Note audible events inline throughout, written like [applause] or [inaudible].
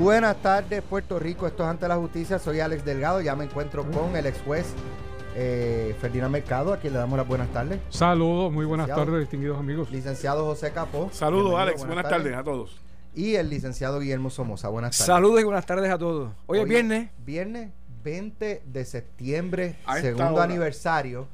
Buenas tardes, Puerto Rico. Esto es Ante la Justicia. Soy Alex Delgado. Ya me encuentro con el ex juez eh, Ferdinand Mercado, a quien le damos las buenas tardes. Saludos, muy buenas Licenciado. tardes, distinguidos amigos. Licenciado José Capó. Saludos, Alex. Buenas, tardes. a todos. Y el licenciado Guillermo Somoza. Buenas tardes. Saludos y buenas tardes a todos. Hoy es viernes. Viernes 20 de septiembre, segundo hora. aniversario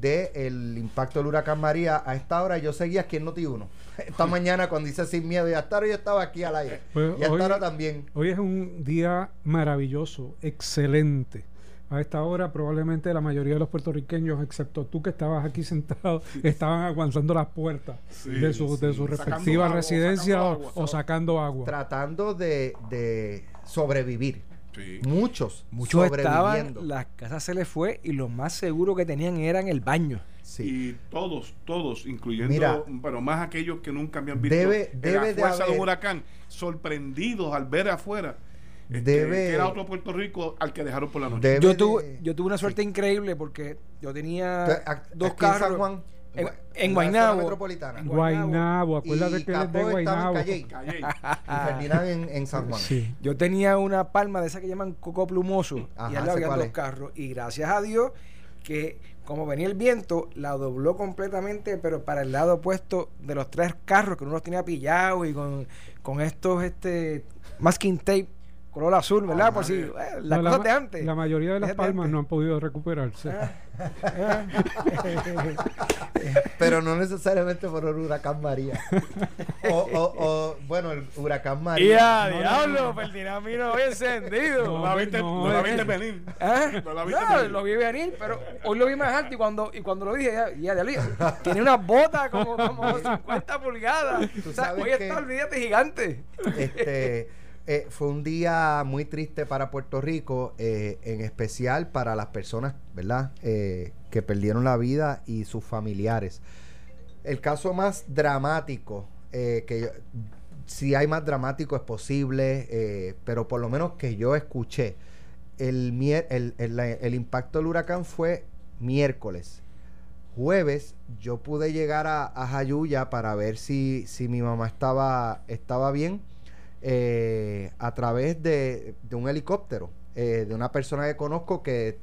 del impacto del huracán María. A esta hora yo seguía aquí en Noti1. [laughs] Esta mañana cuando dice sin miedo y hasta ahora yo estaba aquí al aire. Pues y hasta hoy- ahora también. Hoy es un día maravilloso, excelente. A esta hora probablemente la mayoría de los puertorriqueños, excepto tú que estabas aquí sentado, [laughs] estaban aguantando las puertas Sí, de su, de su Sacando respectiva agua, residencia sacando o- agua. o sacando agua. Tratando de, de sobrevivir. Sí. Muchos. Muchos estaban, sobreviviendo. las casas se les fue y lo más seguro que tenían era en el baño. Sí. Y todos, todos, incluyendo, Mira, pero más aquellos que nunca habían visto debe- la debe fuerza de, haber- un huracán, sorprendidos al ver afuera este, Debe- que era otro Puerto Rico al que dejaron por la noche. Yo de- tuve, yo tuve una suerte increíble porque yo tenía dos aquí en carros. San Juan, en, en Guaynabo. metropolitana. En Guaynabo, acuérdate y que eres de en Guaynabo. Calley, Calle. y Ferdinand en, en San Juan. Sí. Yo tenía una palma de esa que llaman coco plumoso Ajá, y al lado había cuál dos es. carros y gracias a Dios que como venía el viento la dobló completamente pero para el lado opuesto de los tres carros que uno los tenía pillados y con, con estos este masking tape color azul verdad Ajá. por si eh, las No, la, cosas ma- de antes la mayoría de las palmas antes. no han podido recuperarse. Ah, [laughs] Pero no necesariamente por el huracán María. o, o- o, bueno, el huracán María. a No, no, diablo no. Ferdinand miro hoy encendido No, No, la viste, no, no la viste venir. ¿Ah? No la viste No, venir. lo vi venir, pero hoy lo vi más alto y cuando, y cuando lo dije, ya, ya, ya, ya, tiene unas botas como, como 50 pulgadas. Tú O sea, sabes hoy que- está, olvídate, gigante. Este, eh, fue un día muy triste para Puerto Rico, eh, en especial para las personas, ¿verdad? Eh, que perdieron la vida y sus familiares. El caso más dramático, eh, que si hay más dramático es posible, pero por lo menos que yo escuché, el, el- el impacto del huracán fue miércoles. Jueves yo pude llegar a, a Jayuya para ver si, si mi mamá estaba, estaba bien eh, a través de, de un helicóptero, eh, de una persona que conozco que,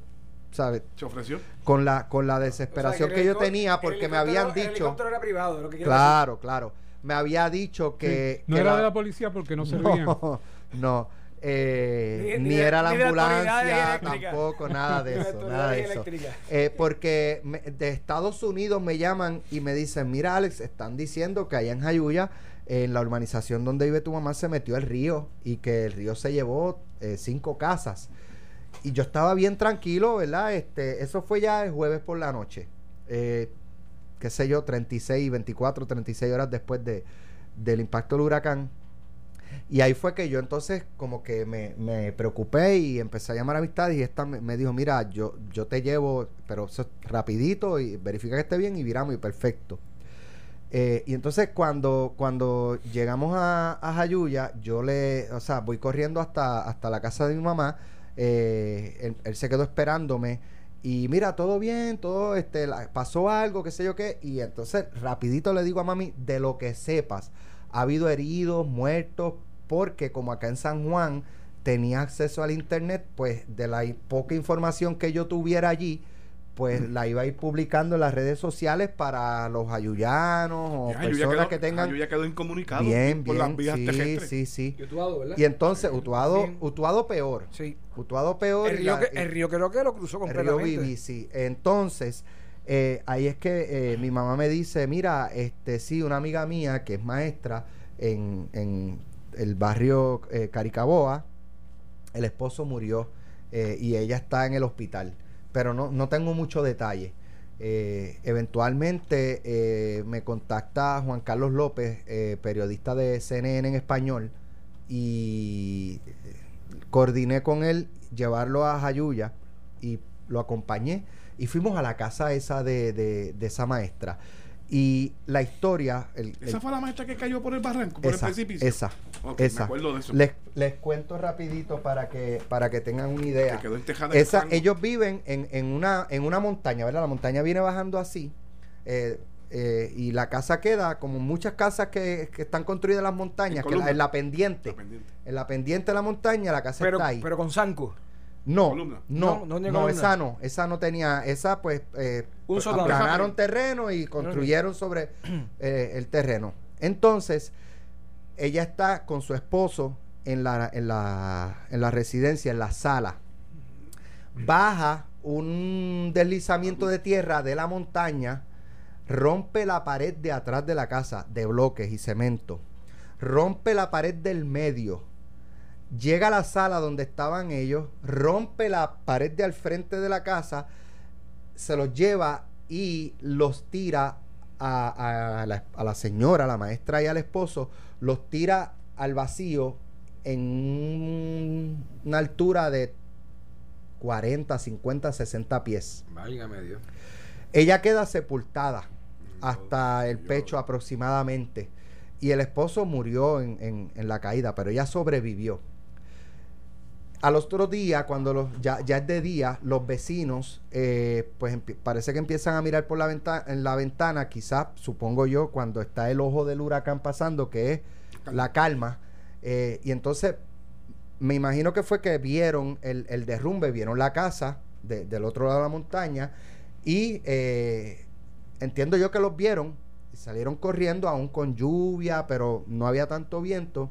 ¿sabes? Se ofreció. Con la, con la desesperación que, yo tenía porque me habían El dicho... helicóptero era privado, lo que Claro, claro. Me había dicho que... no que era la- de la policía porque no servían. [laughs] no, no. eh, Ni- ni, ni de- era la ni ambulancia, tampoco, [laughs] nada de eso, nada de eso. Eh, porque me- de Estados Unidos me llaman y me dicen, mira Alex, están diciendo que allá en Jayuya, en la urbanización donde vive tu mamá, se metió el río y que el río se llevó eh, cinco casas. Y yo estaba bien tranquilo, ¿verdad? Este, eso fue ya el jueves por la noche. Eh, qué sé yo, 36, 24, 36 horas después de, del impacto del huracán. Y ahí fue que yo entonces como que me, me preocupé y empecé a llamar a amistades y esta me, dijo, mira, yo, yo te llevo, pero eso es rapidito y verifica que esté bien y viramos y perfecto. Eh, y entonces cuando, cuando llegamos a, a Jayuya, yo le, o sea, voy corriendo hasta, hasta la casa de mi mamá, eh, él, se quedó esperándome y mira, todo bien, todo, este, pasó algo, qué sé yo qué, y entonces rapidito le digo a mami, de lo que sepas, ha habido heridos, muertos, porque como acá en San Juan tenía acceso al internet, pues de la poca información que yo tuviera allí, pues la iba a ir publicando en las redes sociales para los ayuyanos o Ya, personas quedó- que tengan Jayuya quedó incomunicado bien, por bien, las vías sí, terrestres. sí, sí. Y Utuado, ¿verdad? Y entonces Utuado, Bien. Utuado peor, Sí. Utuado peor. El río, la- que, el río creo que lo cruzó el río completamente. Bibi, sí. Entonces, eh, ahí es que eh, mi mamá me dice, mira, este sí, una amiga mía que es maestra en, en el barrio eh, Caricaboa, el esposo murió eh, y ella está en el hospital, pero no, no tengo mucho detalle. Eh, eventualmente eh, me contacta Juan Carlos López, eh, periodista de CNN en español, y coordiné con él llevarlo a Jayuya y lo acompañé y fuimos a la casa esa de- de esa maestra. Y la historia... el- Esa fue la maestra que cayó por el barranco, por esa, el precipicio. esa, esa. Me acuerdo de eso. Les, les cuento rapidito para que, para que tengan una idea. que quedó entejada en el Esa, ellos viven en, en una, en una montaña, ¿verdad? La montaña viene bajando así. eh, eh, y la casa queda como muchas casas que, que están construidas en las montañas, En que la- en la, pendiente. En la pendiente de la montaña la casa Pero, está ahí. pero con Zanco. No, columna. no, No, no, no esa no, esa no tenía, esa pues eh, Un sótano. aplanaron terreno y construyeron sobre eh, el terreno. Entonces, ella está con su esposo en la, en la, en la residencia, en la sala. Baja un deslizamiento de tierra de la montaña, rompe la pared de atrás de la casa de bloques y cemento, rompe la pared del medio, llega a la sala donde estaban ellos, rompe la pared de al frente de la casa, se los lleva y los tira a, a la, a la señora, a la maestra y al esposo, los tira al vacío en un- una altura de 40, 50, 60 pies. Válgame Dios. Ella queda sepultada hasta el Dios. pecho aproximadamente. Y el esposo murió en, en- en la caída, pero ella sobrevivió. Al otro día, cuando los, ya, ya es de día, los vecinos, eh, pues parece que empiezan a mirar por la ventana, en la ventana, quizás, supongo yo, cuando está el ojo del huracán pasando, que es la calma. eh, y entonces, me imagino que fue que vieron el, el derrumbe, vieron la casa de- del otro lado de la montaña y eh, entiendo yo que los vieron y salieron corriendo aún con lluvia, pero no había tanto viento.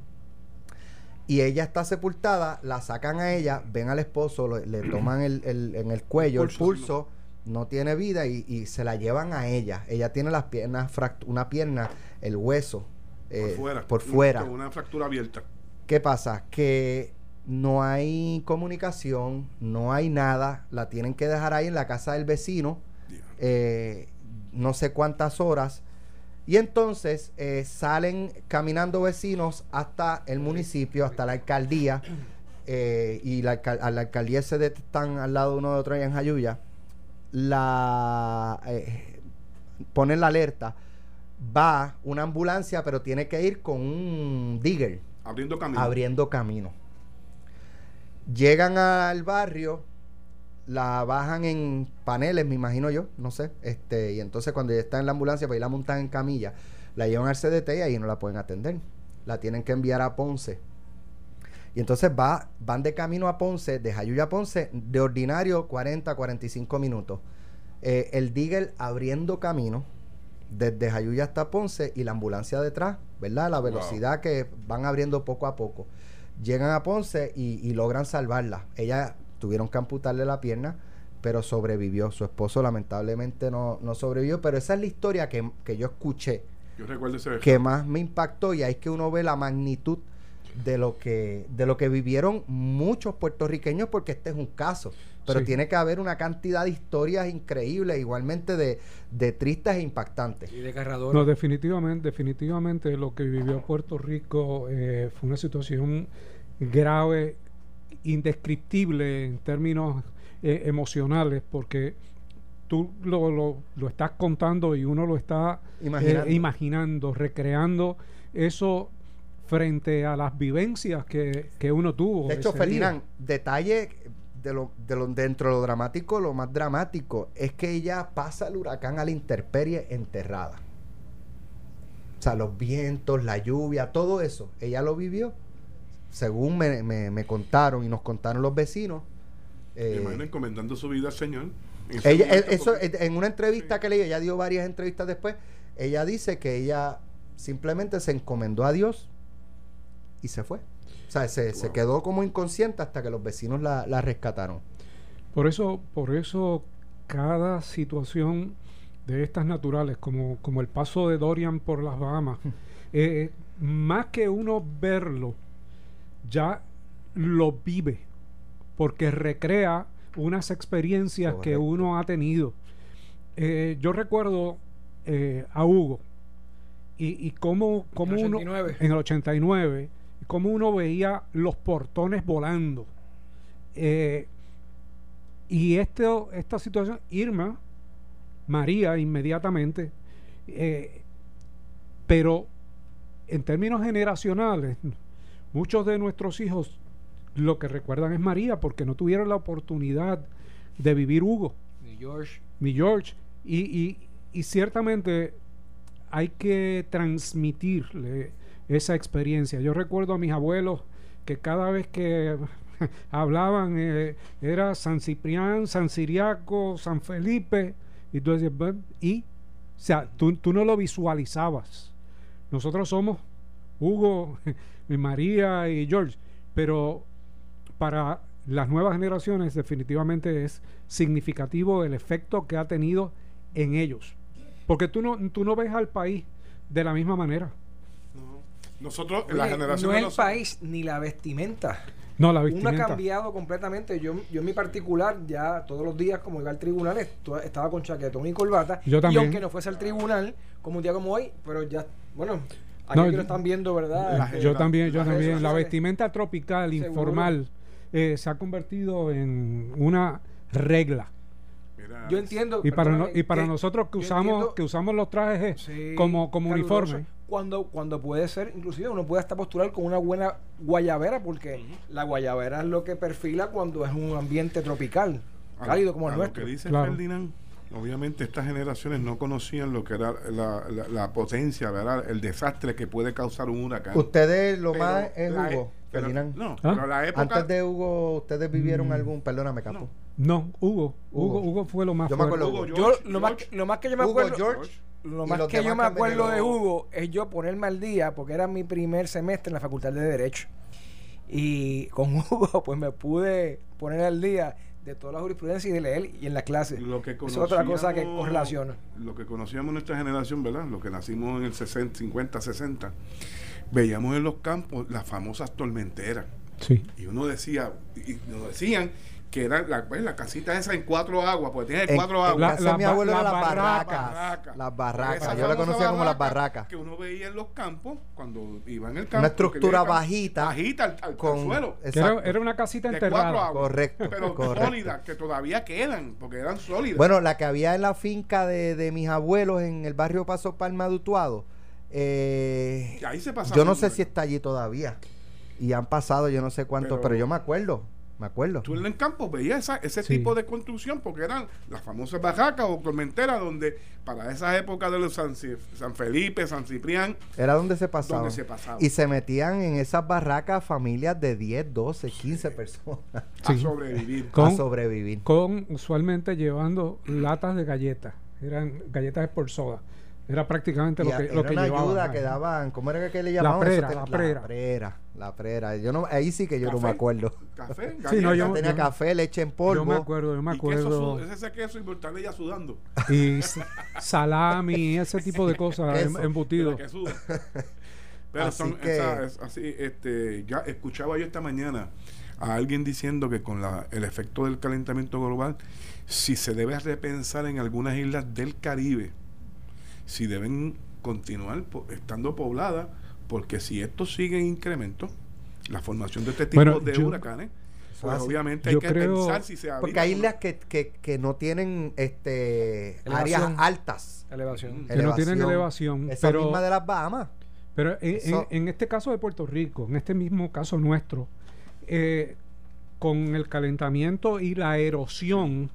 Y ella está sepultada, la sacan a ella, ven al esposo, lo- le toman el, el- en el cuello el pulso, pulso, no tiene vida y, y se la llevan a ella. Ella tiene las piernas, una pierna, el hueso, Por eh, fuera. por fuera. Con una fractura abierta. ¿Qué pasa? Que no hay comunicación, no hay nada, la tienen que dejar ahí en la casa del vecino, eh, no sé cuántas horas, y entonces eh, salen caminando vecinos hasta el municipio, hasta la alcaldía, [clears throat] eh, y la, a la alcaldía se están al lado uno de otro allá en Jayuya, la eh, ponen la alerta, va una ambulancia, pero tiene que ir con un digger Abriendo camino. abriendo camino. Llegan al barrio, la bajan en paneles, me imagino yo, no sé. Este, y entonces cuando ya está en la ambulancia, pues ahí la montan en camilla, la llevan al CDT y ahí no la pueden atender. La tienen que enviar a Ponce. Y entonces va, van de camino a Ponce, de Jayuya a Ponce, de ordinario 40, 45 minutos. Eh, el Digger abriendo camino desde Jayuya hasta Ponce y la ambulancia detrás, ¿verdad? La velocidad que van abriendo poco a poco. Llegan a Ponce y, y logran salvarla. Ella tuvieron que amputarle la pierna, pero sobrevivió. Su esposo lamentablemente no, no sobrevivió, pero esa es la historia que, que yo escuché Yo recuerdo ese que más me impactó y ahí es que uno ve la magnitud de lo que de lo que vivieron muchos puertorriqueños porque este es un caso pero Sí. tiene que haber una cantidad de historias increíbles igualmente de, de tristes e impactantes Y desgarrador. No, definitivamente, definitivamente lo que vivió Puerto Rico eh, fue una situación grave, indescriptible en términos eh, emocionales, porque tú lo, lo- lo estás contando y uno lo está eh, Imaginando. recreando eso frente a las vivencias que, que uno tuvo. de hecho ese día. Ferdinand detalle de lo, de lo dentro de lo dramático lo más dramático es que ella pasa el huracán a la intemperie enterrada o sea los vientos la lluvia todo eso ella lo vivió según me, me- me contaron y nos contaron los vecinos eh, imagino encomendando su vida al Señor. En ella, momento, eso, porque- en una entrevista Sí. que leí, ella dio varias entrevistas después, ella dice que ella simplemente se encomendó a Dios y se fue. O sea, se, se quedó como inconsciente hasta que los vecinos la, la rescataron. Por eso, por eso cada situación de estas naturales, como, como el paso de Dorian por las Bahamas, [laughs] eh, más que uno verlo, ya lo vive, porque recrea unas experiencias que uno ha tenido. Eh, yo recuerdo eh, a Hugo y, y cómo, cómo el uno 89. en el 89 y cómo uno veía los portones volando. Eh, y esto, esta situación, Irma, María inmediatamente, eh, pero en términos generacionales, muchos de nuestros hijos lo que recuerdan es María porque no tuvieron la oportunidad de vivir Hugo Ni George. ni George. Y, y- y ciertamente hay que transmitirle esa experiencia. Yo recuerdo a mis abuelos que cada vez que [laughs] hablaban eh, era San Ciprián, San Ciriaco, San Felipe, y tú decías, y, o sea, tú, tú no lo visualizabas. Nosotros somos Hugo, [laughs] María y George, pero para las nuevas generaciones definitivamente es significativo el efecto que ha tenido en ellos. Porque tú no, tú no ves al país de la misma manera. No. Nosotros, Oye, la generación no el país ni la vestimenta. No, la Uno ha vestimenta. cambiado completamente. Yo, yo en mi particular, ya todos los días, como iba al tribunal, estaba con chaquetón y corbata. Yo también. Y aunque no fuese al tribunal, como un día como hoy, pero ya, bueno, aquí No, que yo- lo están viendo, ¿verdad? La Este, Yo también, yo también. La vestimenta tropical, Seguro. informal, eh, se ha convertido en una regla. Mira, Yo entiendo. Y para, no- y para que nosotros que usamos, entiendo- que usamos los trajes eh, Sí, como, como uniforme. Cuando, cuando puede ser, inclusive uno puede hasta postular con una buena guayabera, porque la guayabera es lo que perfila cuando es un ambiente tropical, a- cálido como a el lo nuestro. que dice Claro. Ferdinand, obviamente estas generaciones no conocían lo que era la, la- la potencia, ¿verdad? El desastre que puede causar un huracán. Ustedes lo Pero más es e- Hugo, pero- Ferdinand. No, ¿Ah? pero la época... Antes de Hugo, ¿ustedes vivieron Mm. algún? Perdóname, capo. No, Hugo, Hugo, Hugo. Hugo fue lo más Yo me acuerdo Hugo, Yo, lo, más, George. lo más que yo me Hugo, acuerdo, George. lo más que yo me acuerdo de Hugo es yo ponerme al día, porque era mi primer semestre en la Facultad de Derecho. Y con [laughs] Hugo, pues me pude poner al día de toda la jurisprudencia y de leer y en la clase. Lo que Esa es otra cosa que correlaciona. Lo que conocíamos nuestra generación, ¿verdad? Lo que nacimos en el 60, 50, 60, veíamos en los campos las famosas tormenteras. Sí. Y uno decía, y nos decían que era la, pues, la casita esa en cuatro aguas, porque tiene En, cuatro aguas. La- la mi abuelo las barraca. barracas. Las barracas. Yo la conocía como las barraca barracas. Que uno veía en los campos cuando iba en el campo. Una estructura bajita. Bajita al, al- al Con, suelo. Era, una casita De cuatro enterrada. aguas. Correcto, Pero correcto. sólidas, que todavía quedan, porque eran sólidas. Bueno, la que había en la finca de, de mis abuelos en el barrio Paso Palma de Utuado. eh, ahí se pasaba yo no sé si está allí todavía. Y han pasado yo no sé cuántos, Pero- pero, yo me acuerdo. Me acuerdo. Tú en el campo veías esa- ese Sí. tipo de construcción porque eran las famosas barracas o tormenteras donde para esas épocas de los San, San Felipe, San Ciprián, Era donde se pasaba. donde se pasaba Y se metían en esas barracas familias de 10, 12, 15 personas a [laughs] Sí. sobrevivir. Con- a sobrevivir. Con usualmente llevando latas de galletas. Eran galletas por soda. Era prácticamente lo a- que, era lo que una llevaban. ayuda que daban, ¿cómo era que le llamaban? prera, Eso la prera. La prera, la prera. Yo no, ahí sí que yo no me acuerdo. Café, [laughs] Sí, no, yo- tenía café, leche en polvo. Yo me acuerdo, yo me y queso, acuerdo. ese queso y ya sudando. Y salami, ese tipo de cosas em- Queso. embutidos. Pero que suda. [laughs] Pero Así son que- así, este, ya escuchaba yo esta mañana a alguien diciendo que con la, el efecto del calentamiento global, si se debe repensar en algunas islas del Caribe, si deben continuar po- estando pobladas, porque si esto sigue en incremento, la formación de este tipo Bueno, de yo- huracanes, pues obviamente Yo hay que creo- pensar si se Porque hay islas que, que, que no tienen este áreas altas. Elevación. Que no tienen elevación. Esa pero, misma de las Bahamas. pero en- en este caso de Puerto Rico, en este mismo caso nuestro, eh, con el calentamiento y la erosión,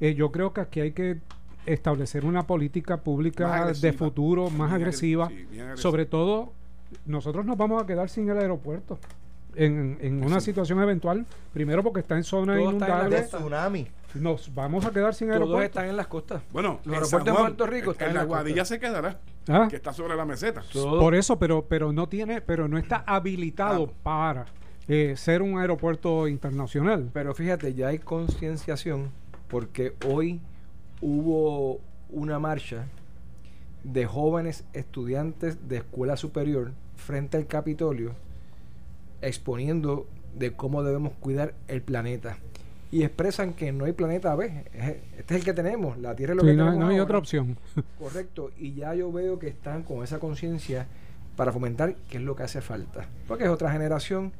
eh, yo creo que aquí hay que establecer una política pública agresiva. de futuro más agresiva. sí, bien agresiva. Sobre todo, nosotros nos vamos a quedar sin el aeropuerto en, en una Sí. situación eventual. Primero porque está en zona Todo está en la inundable. De costa. tsunami. Nos vamos a quedar sin Todos aeropuerto. están en las costas. Bueno, Los en aeropuertos en Juan, Puerto Rico están en en la. Guadilla se quedará, Ah, que está sobre la meseta. Todo- Por eso, pero, pero no tiene, pero no está habilitado Claro. para eh, ser un aeropuerto internacional. Pero fíjate, ya hay concienciación porque hoy hubo una marcha de jóvenes estudiantes de escuela superior frente al Capitolio exponiendo de cómo debemos cuidar el planeta. Y expresan que no hay planeta B. es- Este es el que tenemos. La Tierra es lo Sí, que no, tenemos no hay ahora. otra opción. [laughs] Correcto. Y ya yo veo que están con esa conciencia para fomentar qué es lo que hace falta. Porque es otra generación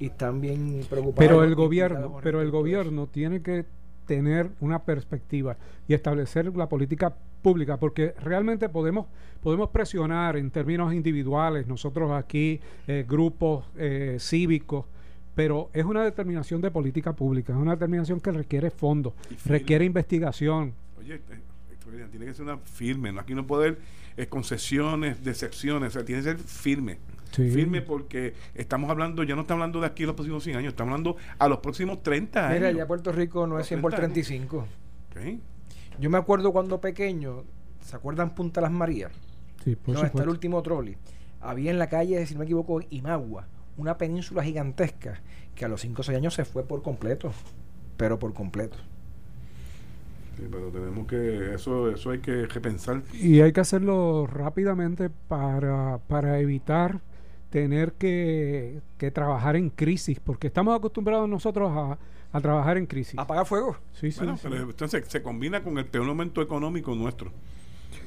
y están bien preocupados. Pero el gobierno, pero el gobierno tiene que tener una perspectiva y establecer la política pública, porque realmente podemos podemos presionar en términos individuales, nosotros aquí eh, grupos eh, cívicos, pero es una determinación de política pública, es una determinación que requiere fondos, requiere investigación. Oye, Tiene que ser una firme. ¿no? Aquí no puede haber concesiones, decepciones. O sea, tiene que ser firme. Firme porque estamos hablando, ya no estamos hablando de aquí a los próximos 100 años, estamos hablando a los próximos 30 años. Mira, ya Puerto Rico no es 100 por 35. Yo me acuerdo cuando pequeño, ¿se acuerdan Punta Las Marías? Sí, por no, está el último trolley. Había en la calle, si no me equivoco, Imagua, una península gigantesca que a los 5 o 6 años se fue por completo, pero por completo. Sí, pero tenemos que, eso, eso hay que repensar. Y hay que hacerlo rápidamente para, para evitar tener que, que, trabajar en crisis, porque estamos acostumbrados nosotros a, a trabajar en crisis. ¿Apagar fuego? Sí, sí, Pero entonces se combina con el peor momento económico nuestro,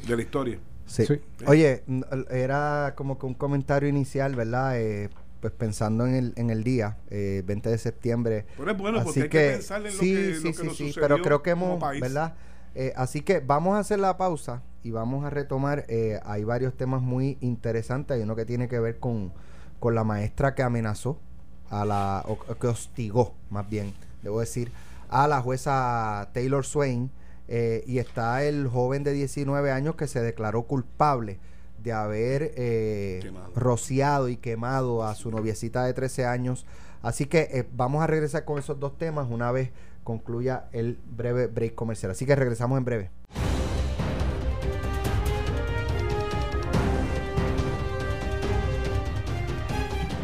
de la historia. Sí. Oye, era como que un comentario inicial, ¿verdad? Eh, pues pensando en el, en el día, eh, 20 de septiembre. Pero es bueno, porque hay que, pensar en sí, lo que, sí, lo que sí, sí, pero creo que hemos, ¿verdad? Eh, así que vamos a hacer la pausa y vamos a retomar. Eh, hay varios temas muy interesantes. Hay uno que tiene que ver con, con la maestra que amenazó a la, o que hostigó, más bien, debo decir, a la jueza Taylor Swain. Eh, y está el joven de 19 años que se declaró culpable de haber eh, rociado y quemado a su noviecita de 13 años. Así que eh, vamos a regresar con esos dos temas una vez concluya el breve break comercial. Así que regresamos en breve.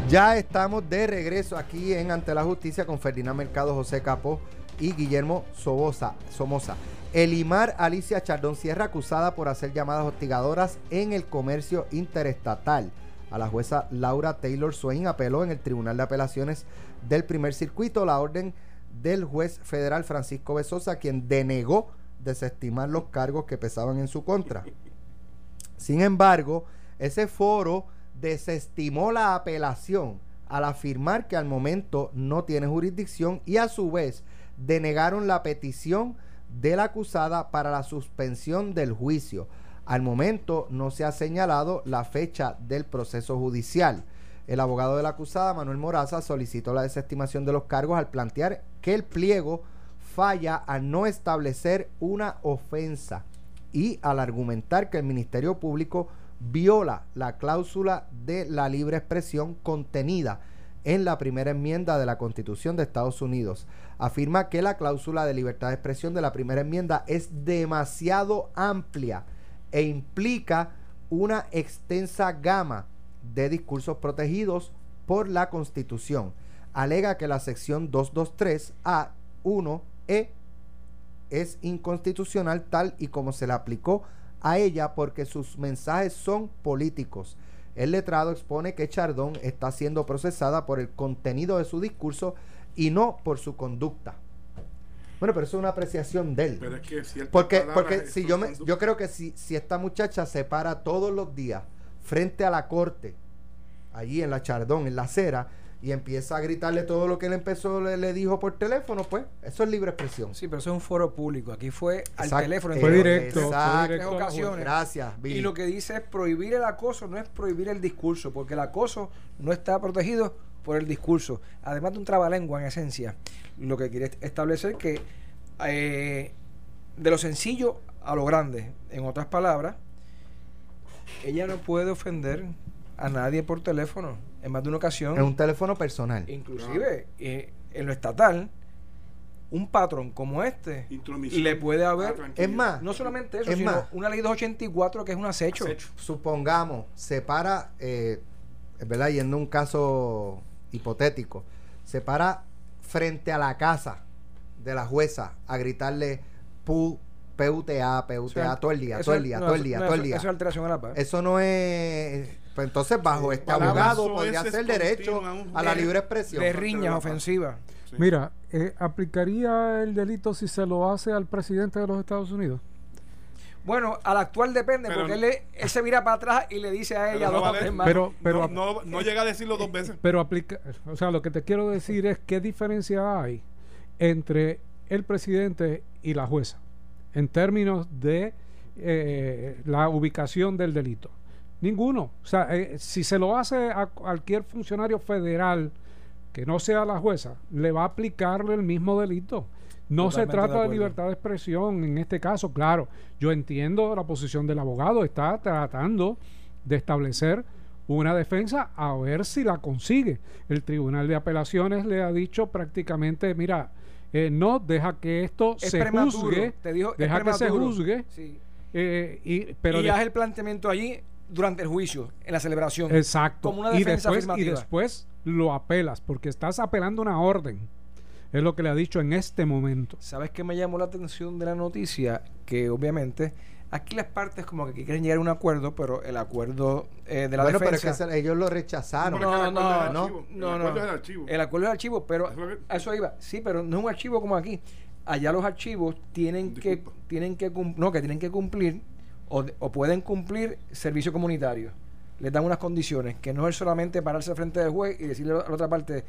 Ya estamos de regreso aquí en Ante la Justicia con Ferdinand Mercado, José Capó y Guillermo Sobosa, Somoza. Elimar Alicia Chardón Sierra acusada por hacer llamadas hostigadoras en el comercio interestatal. A la jueza Laura Taylor Swain apeló en el Tribunal de Apelaciones del Primer Circuito la orden del juez federal Francisco Besosa, quien denegó desestimar los cargos que pesaban en su contra. Sin embargo, ese foro desestimó la apelación al afirmar que al momento no tiene jurisdicción y a su vez denegaron la petición de la acusada para la suspensión del juicio. Al momento no se ha señalado la fecha del proceso judicial. El abogado de la acusada, Manuel Moraza, solicitó la desestimación de los cargos al plantear que el pliego falla al no establecer una ofensa y al argumentar que el Ministerio Público viola la cláusula de la libre expresión contenida en la primera enmienda de la Constitución de Estados Unidos afirma que la cláusula de libertad de expresión de la primera enmienda es demasiado amplia e implica una extensa gama de discursos protegidos por la Constitución. Alega que la sección 223A1E es inconstitucional tal y como se le aplicó a ella porque sus mensajes son políticos. El letrado expone que Chardón está siendo procesada por el contenido de su discurso y no por su conducta. Bueno, pero eso es una apreciación de él. Pero es que porque porque si yo me, yo creo que si, si esta muchacha se para todos los días frente a la corte, allí en la Chardón, en la acera, y empieza a gritarle todo lo que él empezó, le, dijo por teléfono, pues eso es libre expresión. Sí, pero eso es un foro público. Aquí fue al teléfono. Fue directo. Exacto. ocasiones. Gracias. Y lo que dice es prohibir el acoso, no es prohibir el discurso, porque el acoso no está protegido por el discurso. Además de un trabalengua en esencia, lo que quiere establecer que eh, de lo sencillo a lo grande, en otras palabras, ella no puede ofender a nadie por teléfono en más de una ocasión. En un teléfono personal. Inclusive eh, en lo estatal, un patrón como este le puede haber. Ah, es más, no solamente eso, sino una ley 284 que es un acecho. Supongamos, se para, eh, ¿verdad? Yendo un caso hipotético, se para frente a la casa de la jueza a gritarle pu, PUTA, PUTA, todo el día, todo el día, todo el día, todo el día. Eso es alteración a la paz. Eso no es. Pues entonces, bajo este abogado podría ser derecho a la libre expresión. De riña ofensiva. Mira, eh, ¿aplicaría el delito si se lo hace al presidente de los Estados Unidos? Bueno, al actual depende, porque él, se mira para atrás y le dice a ella dos veces más. Pero, pero, no, no, llega a decirlo dos veces. Pero aplica, o sea, lo que te quiero decir es qué diferencia hay entre el presidente y la jueza en términos de eh, la ubicación del delito. Ninguno. O sea, eh, si se lo hace a cualquier funcionario federal, que no sea la jueza, le va a aplicarle el mismo delito. No se de trata de, libertad de expresión en este caso, claro. Yo entiendo la posición del abogado, está tratando de establecer una defensa a ver si la consigue. El Tribunal de Apelaciones le ha dicho prácticamente, mira, eh, no deja que esto Es se prematuro. juzgue, Te dijo, es deja que se juzgue, Sí. eh, y, pero y de- haz el planteamiento allí durante el juicio, en la celebración. Exacto. Como una y defensa después, y después lo apelas, porque estás apelando una orden. Es lo que le ha dicho en este momento. ¿Sabes qué me llamó la atención de la noticia? Que obviamente aquí las partes como que quieren llegar a un acuerdo, pero el acuerdo eh, de la bueno, pero es defensa... que se- ellos lo rechazaron. No, acuerdo es el no, archivo. no, El no. acuerdo es el archivo. El acuerdo es archivo, pero a eso iba. Sí, pero no es un archivo como aquí. Allá los archivos tienen que tienen que cum- no, que tienen que cumplir o, de- o pueden cumplir servicio comunitario. Les dan unas condiciones que no es solamente pararse al frente del juez y decirle a la otra parte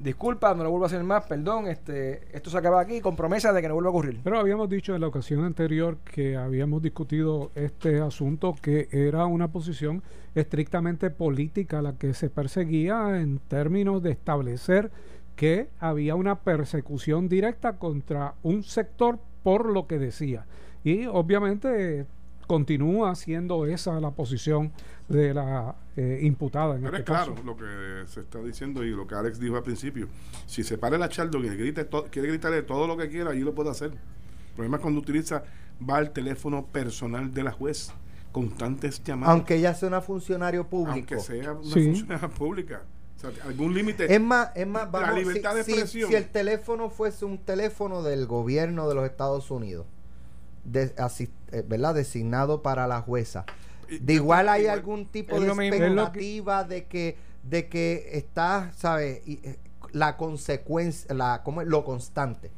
disculpa, no lo vuelvo a hacer más, perdón, este esto se acaba aquí con promesa de que no vuelva a ocurrir. Pero habíamos dicho en la ocasión anterior que habíamos discutido este asunto que era una posición estrictamente política la que se perseguía en términos de establecer que había una persecución directa contra un sector por lo que decía. Y obviamente continúa siendo esa la posición de la eh, imputada en Pero este es claro caso. lo que se está diciendo y lo que Alex dijo al principio. Si se para el achaldo y to- quiere gritarle todo lo que quiera, allí lo puede hacer. El problema es cuando utiliza, va al teléfono personal de la juez, constantes llamadas. Aunque ella sea una funcionario público. aunque sea una Sí. funcionaria pública. O sea, algún límite. Es más, es más, La vamos, si- libertad de si, expresión. si el teléfono fuese un teléfono del gobierno de los Estados Unidos, de, asis- eh, ¿verdad? Designado para la jueza. De igual hay igual. algún tipo Es de lo. Es lo que- expectativa de que de que está, ¿sabes? Y, eh, la consecuencia, la ¿cómo es? lo constante.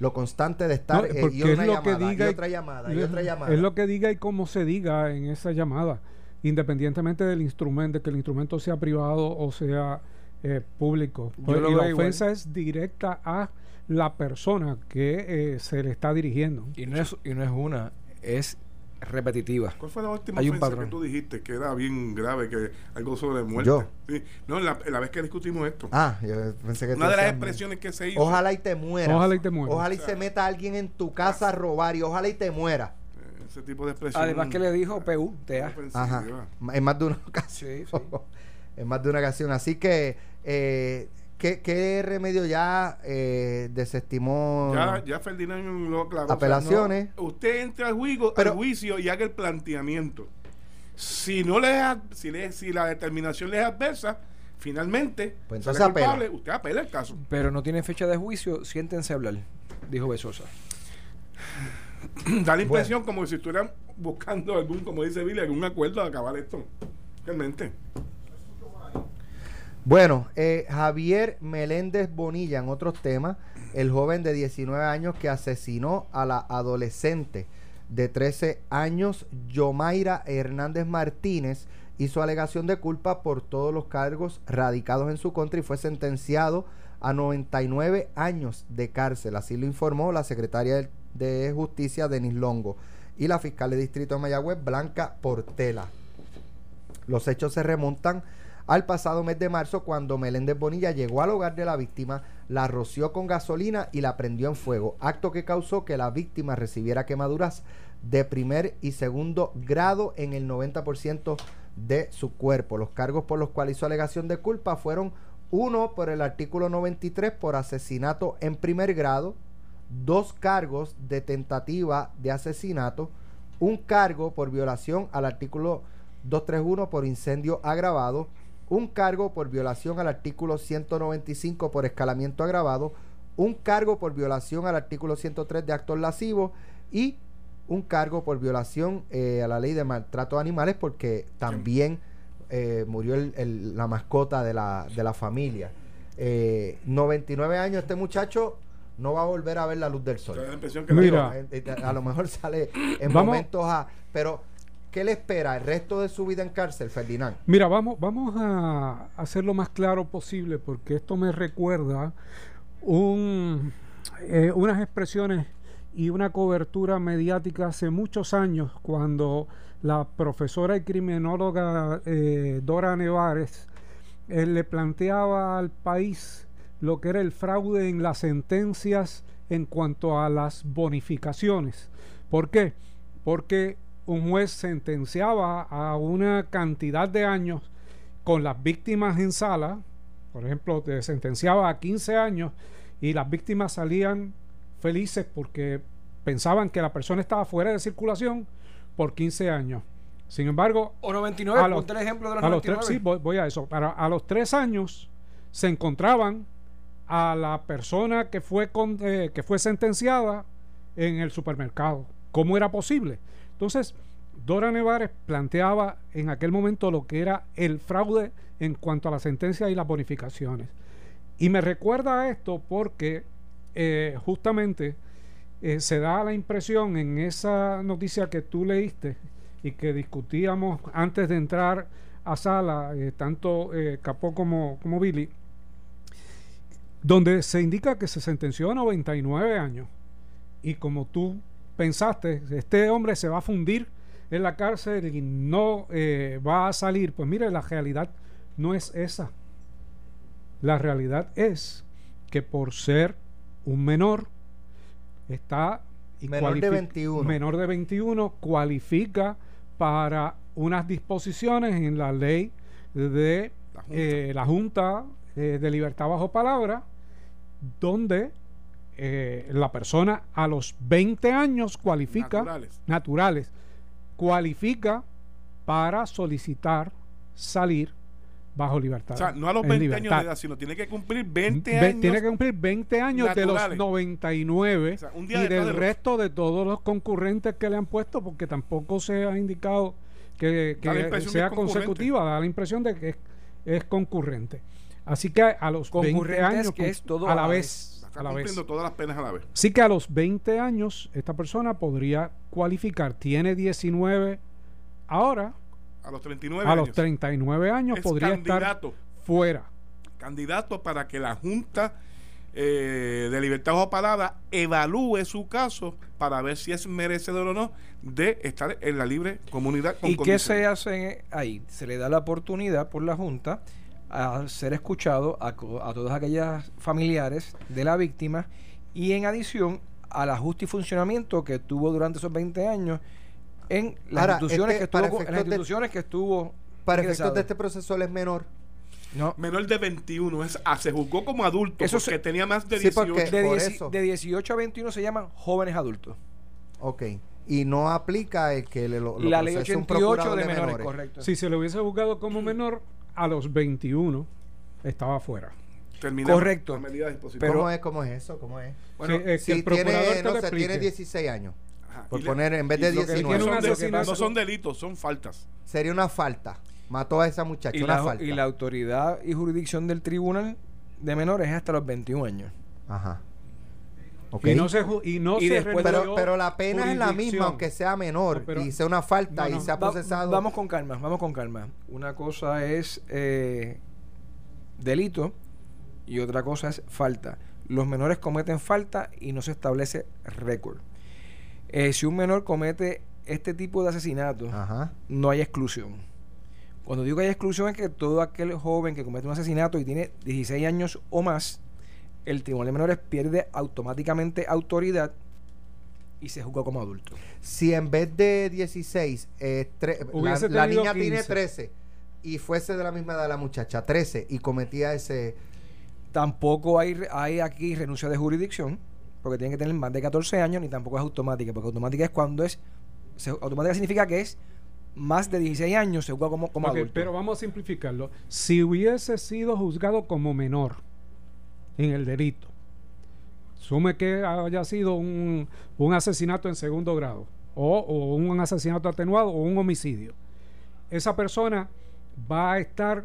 Lo constante de estar No, eh, y es una lo que llamada, diga y otra llamada, y Es- otra llamada. Es lo que diga y cómo se diga en esa llamada, independientemente del instrumento, de que el instrumento sea privado o sea eh, público. Yo Pues, lo y la igual. ofensa es directa a la persona que eh, se le está dirigiendo. Y no es y no es una, es repetitiva. ¿Cuál fue la última Hay ofensa que tú dijiste que era bien grave, que algo sobre muerte? Yo. Sí. No, la, la vez que discutimos esto. Ah, yo pensé que Una de las expresiones que se hizo. Ojalá y te mueras. Ojalá y te mueras. Ojalá y O sea, se meta alguien en tu casa a robar y ojalá y te muera. eh, Ese tipo de expresión. Además que le dijo PU, TA. Ajá. En más de una ocasión. Sí, sí. [laughs] en más de una ocasión. Así que, eh, ¿qué, qué remedio ya eh, desestimó? Ya, ya Ferdinand lo aclaró. Apelaciones. O sea, no, usted entra al, juicio, Pero- al juicio y haga el planteamiento. Si no le es ad- si, le- si la determinación le es adversa, finalmente, Pues entonces apela. culpable, usted apela el caso. Pero no tiene fecha de juicio, siéntense a hablar, dijo Besosa. [clears throat] da la impresión como si estuvieran buscando algún, como dice Billy, algún acuerdo de acabar esto. Realmente. Bueno, eh, Javier Meléndez Bonilla, en otros temas, el joven de 19 años que asesinó a la adolescente de 13 años, Yomaira Hernández Martínez, hizo alegación de culpa por todos los cargos radicados en su contra y fue sentenciado a 99 años de cárcel. Así lo informó la secretaria de, Justicia, Denis Longo, y la fiscal de distrito de Mayagüez, Blanca Portela. Los hechos se remontan al pasado mes de marzo cuando Meléndez Bonilla llegó al hogar de la víctima, la roció con gasolina y la prendió en fuego, acto que causó que la víctima recibiera quemaduras de primer y segundo grado en el 90% de su cuerpo. Los cargos por los cuales hizo alegación de culpa fueron uno por el artículo 93 por asesinato en primer grado, dos cargos de tentativa de asesinato, un cargo por violación al artículo 231 por incendio agravado, un cargo por violación al artículo 195 por escalamiento agravado, un cargo por violación al artículo 103 de actos lascivos y un cargo por violación eh, a la ley de maltrato de animales porque también eh, murió el- el- la mascota de la, de la familia. Eh, 99 años, este muchacho no va a volver a ver la luz del sol. La que Mira. Digo, eh, a lo mejor sale en Vamos- momentos a... Pero, ¿qué le espera el resto de su vida en cárcel, Ferdinand? Mira, vamos, vamos a hacer lo más claro posible porque esto me recuerda un, eh, unas expresiones y una cobertura mediática hace muchos años cuando la profesora y criminóloga eh, Dora Nevares eh, le planteaba al país lo que era el fraude en las sentencias en cuanto a las bonificaciones. ¿Por qué? Porque un juez sentenciaba a una cantidad de años con las víctimas en sala, por ejemplo, te sentenciaba a 15 años y las víctimas salían felices porque pensaban que la persona estaba fuera de circulación por 15 años. Sin embargo, o 99, a los- ponte el ejemplo de los a los 99. tres, sí, voy, voy a eso. Para, a los tres años se encontraban a la persona que fue, con- eh, que fue sentenciada en el supermercado. ¿Cómo era posible? Entonces, Dora Nevares planteaba en aquel momento lo que era el fraude en cuanto a la sentencia y las bonificaciones. Y me recuerda a esto porque eh, justamente eh, se da la impresión en esa noticia que tú leíste y que discutíamos antes de entrar a sala, eh, tanto Capó como, como Billy, donde se indica que se sentenció a 99 años. Y como tú pensaste, este hombre se va a fundir en la cárcel y no eh, va a salir. Pues mire, la realidad no es esa. La realidad es que por ser un menor, está Menor de cualifi- 21. menor de 21 cualifica para unas disposiciones en la ley de La Junta. eh, la Junta eh, de Libertad Bajo Palabra, donde eh, la persona a los 20 años cualifica, Naturales. naturales, cualifica para solicitar salir bajo libertad. O sea, no a los en 20 años de edad, sino tiene que cumplir 20 Ve- años. Tiene que cumplir 20 años de los naturales. 99 O sea, un día y del de los- resto de todos los concurrentes que le han puesto, porque tampoco se ha indicado que, sea consecutiva, da la impresión de que es, es concurrente. Así que a los 20 Concurrente es años, que es todo a la vez, Está a la vez. cumpliendo todas las penas a la vez. Sí que a los 20 años esta persona podría cualificar, tiene 19 ahora, A los 39 a años. los 39 años es podría estar candidato, fuera. candidato para que la Junta eh, de Libertad Bajo Palabra evalúe su caso para ver si es merecedor o no de estar en la libre comunidad con ¿Y qué se hace ahí? Se le da la oportunidad por la Junta a ser escuchado a, co- a todas aquellas familiares de la víctima y en adición al ajuste y funcionamiento que tuvo durante esos 20 años en las Ahora, instituciones este, que estuvo en las efectos de- instituciones que estuvo Para ingresado. efectos de este proceso él es menor. no Menor de 21, es, ah, se juzgó como adulto Eso porque se- tenía más de Sí, 18. porque- de, por dieci- eso. de 18 a 21 se llaman jóvenes adultos Ok. Y no aplica el que le lo, lo la ley procese un 88 procurador de menores, correcto Si se le hubiese juzgado como menor, a los 21 estaba fuera. Terminamos Correcto. la medida dispositiva. Pero- ¿Cómo es? ¿Cómo es eso? ¿Cómo es? Bueno, Sí, eh, que Si el procurador tiene, te no sé, tiene 16 años. Ajá, Por le- poner, en vez de lo que- tiene un 19. Lo que asesinato. no son delitos, son faltas. Sería una falta. Mató a esa muchacha, y una la, falta. y la autoridad y jurisdicción del tribunal de menores es hasta los 21 años Ajá. Ok. Y no se, y no Y se después- pero, pero la pena es la misma, aunque sea menor No, pero- y sea una falta No, no. y sea Va- procesado. vamos con calma, vamos con calma. Una cosa es eh, delito y otra cosa es falta. Los menores cometen falta y no se establece récord. Eh, si un menor comete este tipo de asesinato, Ajá. no hay exclusión. Cuando digo que hay exclusión es que todo aquel joven que comete un asesinato y tiene 16 años o más, el Tribunal de Menores pierde automáticamente autoridad y se juzga como adulto. Si en vez de 16, eh, la, niña tiene 15. 13 y fuese de la misma edad la muchacha, 13, y cometía ese... Tampoco hay, hay aquí renuncia de jurisdicción, porque tienen que tener más de 14 años, ni tampoco es automática, porque automática es cuando es. se- automática significa que es más de 16 años, se juzga como, como Ok, adulto. pero vamos a simplificarlo. Si hubiese sido juzgado como menor en el delito, sume que haya sido un, un asesinato en segundo grado, o, o un asesinato atenuado, o un homicidio. Esa persona va a estar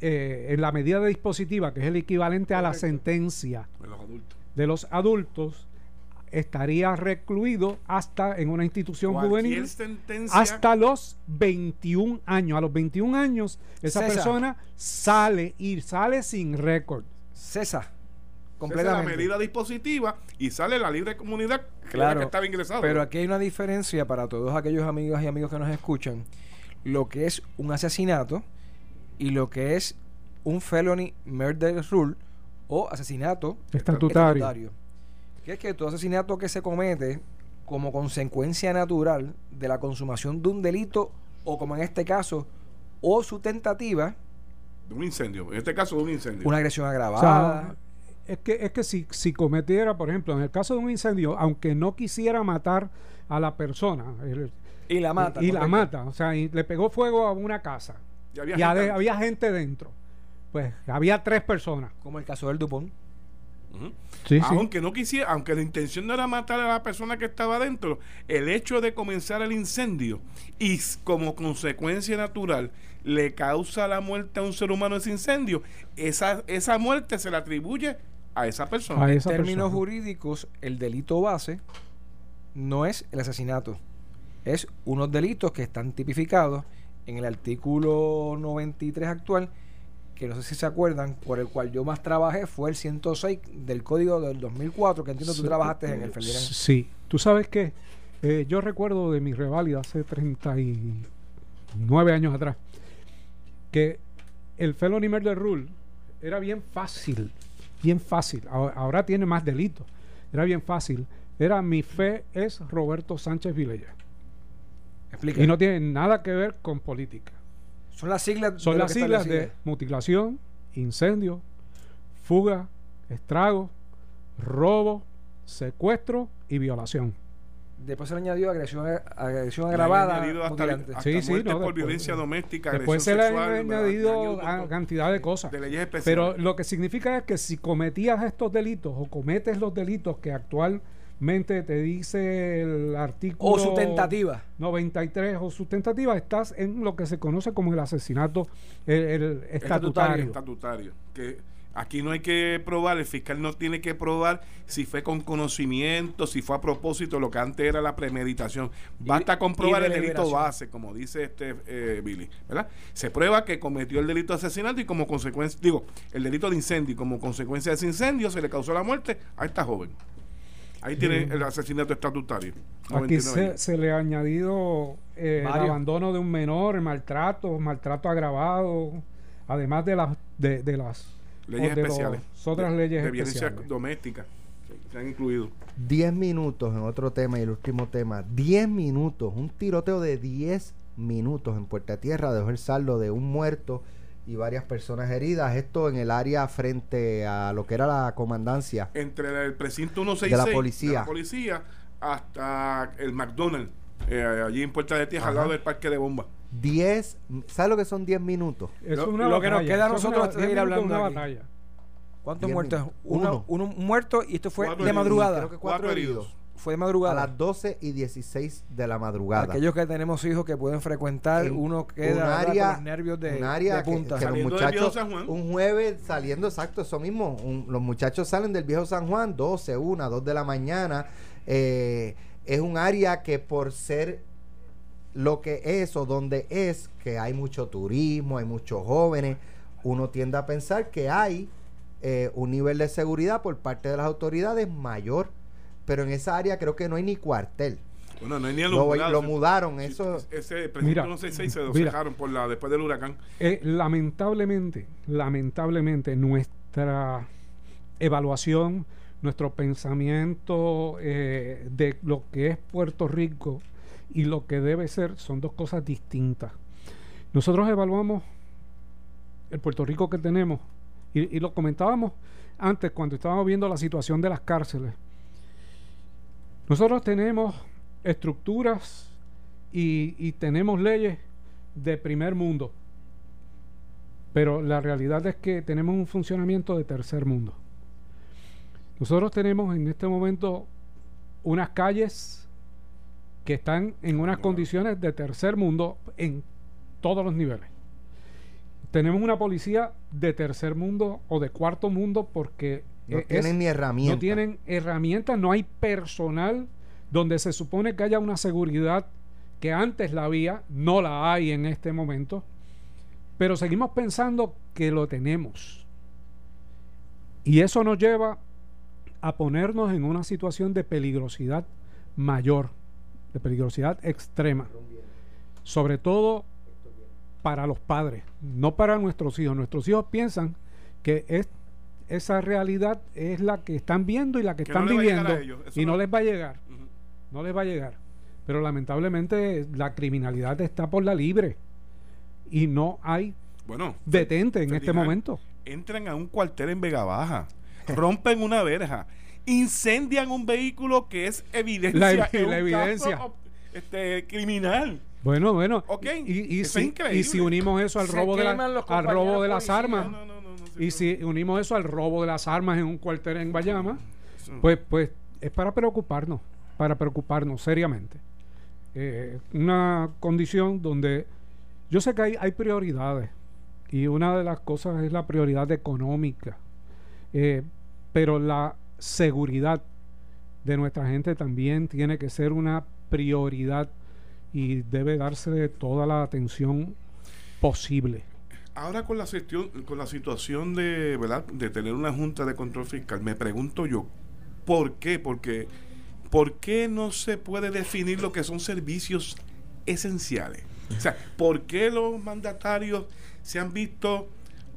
eh, en la medida de dispositiva, que es el equivalente a la sentencia de los adultos. de los adultos, estaría recluido hasta en una institución Cualquier juvenil sentencia hasta los 21 años. A los 21 años, esa César. persona sale y sale sin récord. Cesa. esa es la Completamente. medida dispositiva y sale la libre comunidad Claro, que estaba ingresado. Pero aquí hay una diferencia para todos aquellos amigos y amigos que nos escuchan. Lo que es un asesinato y lo que es un felony murder rule o asesinato Estatutario. Que es que todo asesinato que se comete como consecuencia natural de la consumación de un delito o como en este caso o su tentativa De un incendio. En este caso, de un incendio. una agresión O agravada sea, es que, es que si, si cometiera, por ejemplo, en el caso de un incendio, aunque no quisiera matar a la persona el- y la mata y, y la mata, o sea, y le pegó fuego a una casa Y había y gente- ade- había gente dentro, pues había tres personas. como el caso del Dupont. Sí, sí. Aunque no quisiera, aunque la intención no era matar a la persona que estaba dentro, el hecho de comenzar el incendio y como consecuencia natural le causa la muerte a un ser humano ese incendio, esa, esa muerte se le atribuye a esa persona. A en términos persona. jurídicos el delito base no es el asesinato es unos delitos que están tipificados en el artículo 93 actual que no sé si se acuerdan, por el cual yo más trabajé fue el 106 del código del 2004, que entiendo tú Sí. trabajaste en el Ferdinand. Sí, tú sabes que eh, yo recuerdo de mi reválida hace 39 años atrás que el felony murder rule era bien fácil, bien fácil. Ahora, ahora tiene más delitos. Era bien fácil. Era mi fe es Roberto Sánchez Vilella. Explica. Y no tiene nada que ver con política. Son las siglas Son de las siglas mutilación, incendio, fuga, estrago, robo, secuestro y violación. Después se le añadió agresión, agresión Le han agravada. añadido hasta, hasta Sí, sí, no, por después- violencia doméstica, Después se agresión le han añadido a cantidad de cosas. de leyes especiales. Pero lo que significa es que si cometías estos delitos o cometes los delitos que actualmente te dice el artículo O su tentativa. 93 o su tentativa, estás en lo que se conoce como el asesinato el, el estatutario. estatutario. Que aquí no hay que probar, el fiscal no tiene que probar si fue con conocimiento, si fue a propósito, lo que antes era la premeditación. Basta comprobar el delito base, como dice este eh, Billy, ¿verdad? Se prueba que cometió el delito de asesinato y como consecuencia, digo, el delito de incendio y como consecuencia de ese incendio se le causó la muerte a esta joven. Ahí tiene el asesinato estatutario. Aquí 99 se, le ha añadido eh, el abandono de un menor, el maltrato, maltrato agravado, además de las de, de las leyes los- especiales. otras de, leyes de violencia especiales. doméstica. Se- han incluido. 10 minutos en otro tema y el último tema. 10 minutos, un tiroteo de 10 minutos en Puerta Tierra dejó el saldo de un muerto y varias personas heridas. Esto en el área frente a lo que era la comandancia. entre el precinto 166 De la policía. de la policía hasta el McDonald's, eh, allí en Puerta de Tierra, al lado del parque de bombas. 10, ¿sabes lo que son 10 minutos? Lo- es una lo que nos batalla, queda a nosotros una- es diez seguir minutos hablando una aquí. batalla. ¿Cuántos Diez muertos? Uno, Uno. uno muerto y esto fue Cuatro de heridos. madrugada. Creo que cuatro, Cuatro heridos. heridos. Fue de A madrugada. las 12 y 16 de la madrugada. Aquellos que tenemos hijos que pueden frecuentar, En uno queda un área, con los nervios de, un área de que- punta. que, los del viejo muchachos San Juan. un jueves saliendo exacto eso mismo un- los muchachos salen del viejo San Juan 12 1 2 de la mañana eh, es un área que por ser lo que es o donde es que hay mucho turismo hay muchos jóvenes uno tiende a pensar que hay eh, un nivel de seguridad por parte de las autoridades mayor pero en esa área creo que no hay ni cuartel Bueno, no hay ni lo, alumbrado. lo mudaron Sí, eso Ese Mira, 166 se lo mira. cejaron por la, después del huracán. Eh, lamentablemente, lamentablemente, nuestra evaluación, nuestro pensamiento eh, de lo que es Puerto Rico y lo que debe ser son dos cosas distintas. Nosotros evaluamos el Puerto Rico que tenemos y, lo comentábamos antes cuando estábamos viendo la situación de las cárceles. Nosotros tenemos estructuras y tenemos leyes de primer mundo. Pero la realidad es que tenemos un funcionamiento de tercer mundo. Nosotros tenemos en este momento unas calles que están en unas condiciones de tercer mundo en todos los niveles. Tenemos una policía de tercer mundo o de cuarto mundo porque no es- tienen ni herramientas no tienen herramientas, no hay personal donde se supone que haya una seguridad que antes la había, no la hay en este momento, pero seguimos pensando que lo tenemos. Y eso nos lleva a ponernos en una situación de peligrosidad mayor, de peligrosidad extrema, sobre todo para los padres, no para nuestros hijos. Nuestros hijos piensan que es esa realidad es la que están viendo y la que, Que están no viviendo ellos, y no no- les va a llegar, no les va a llegar. Pero lamentablemente la criminalidad está por la libre y no hay Bueno, detente en este momento. entran a un cuartel en Vega Baja, rompen una verja, incendian un vehículo que es evidencia, La es la este, criminal. Bueno, bueno. Ok, Y, y si, y si unimos eso al Se robo de, la- al robo de las armas, No, no, no, no, no sé, y si unimos eso al robo de las armas en un cuartel en Bayama, pues, pues es para preocuparnos, para preocuparnos seriamente. Eh, una condición donde yo sé que hay, hay prioridades y una de las cosas es la prioridad económica, eh, pero la seguridad de nuestra gente también tiene que ser una prioridad y debe darse toda la atención posible. Ahora con la, con la situación de, ¿verdad? de tener una junta de control fiscal, me pregunto yo, ¿por qué? Porque, ¿por qué no se puede definir lo que son servicios esenciales? O sea, ¿por qué los mandatarios se han visto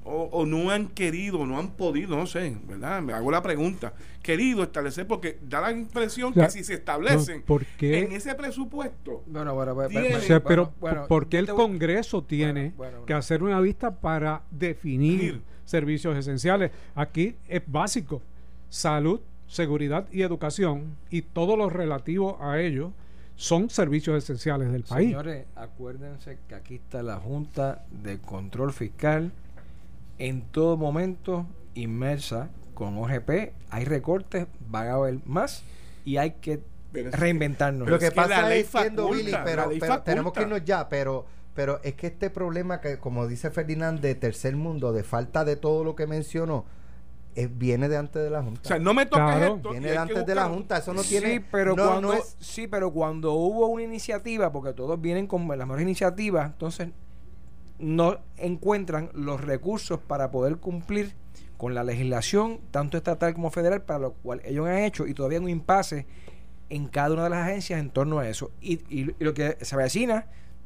o, o no han querido, no han podido, no sé, ¿verdad? Me hago la pregunta, querido establecer, porque da la impresión Ya, que si se establecen ¿por qué? en ese presupuesto, Bueno, bueno, bueno, Tiene- O bueno, sea, bueno, pero bueno, ¿por qué el Congreso tiene bueno, bueno. que hacer una vista para definir Definir. servicios esenciales? Aquí es básico, salud, seguridad y educación y todo lo relativo a ello son servicios esenciales del país. Señores, acuérdense que aquí está la Junta de Control Fiscal en todo momento inmersa con OGP. Hay recortes, va a haber más y hay que Pero es que- reinventarnos. pero Lo es que que la pasa ley es, faculta, Billy, la pero, ley pero tenemos que irnos ya, pero, pero es que este problema que, como dice Ferdinand, de tercer mundo, de falta de todo lo que mencionó, es- viene de antes de la Junta. o sea, no me toques Claro. esto. y viene de que antes de la Junta, eso no tiene... sí, pero no, cuando no es- sí, pero cuando hubo una iniciativa, porque todos vienen con las mejores iniciativas, entonces no encuentran los recursos para poder cumplir con la legislación, tanto estatal como federal, para lo cual ellos han hecho y todavía hay un impasse en cada una de las agencias en torno a eso. Y, y- y lo que se avecina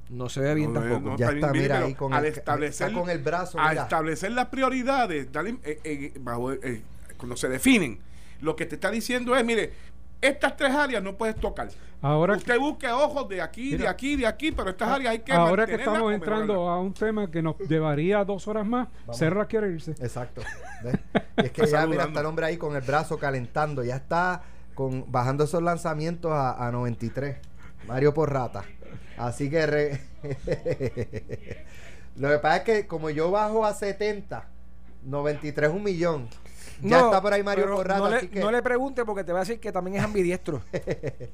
no se ve bien No, tampoco. no, ya está mira, ahí con al el, establecer, está con el brazo, al establecer las prioridades, dale, eh, eh, bajo, eh, cuando se definen, lo que te está diciendo es, mire, estas tres áreas no puedes tocar. Ahora, Usted busque ojos de aquí, de aquí, de aquí, pero estas áreas hay que ahora que estamos entrando a un tema que nos llevaría dos horas más, Serra quiere irse. Exacto. [laughs] es que ya, mira, está el hombre ahí con el brazo calentando. Ya está con bajando esos lanzamientos a, a 93. Mario Porrata. Así que... re- [laughs] Lo que pasa es que como yo bajo a 70, 93 es un millón. Ya No, está por ahí Mario Porrata, no, así le, que... no le pregunte porque te va a decir que también es ambidiestro. [laughs]